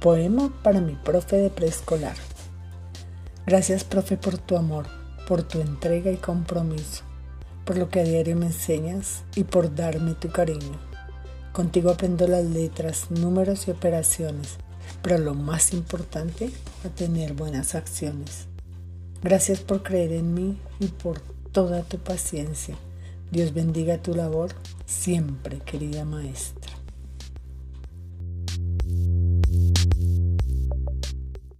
Poema para mi profe de preescolar. Gracias, profe, por tu amor, por tu entrega y compromiso, por lo que a diario me enseñas y por darme tu cariño. Contigo aprendo las letras, números y operaciones, pero lo más importante, a tener buenas acciones. Gracias por creer en mí y por toda tu paciencia. Dios bendiga tu labor siempre, querida maestra.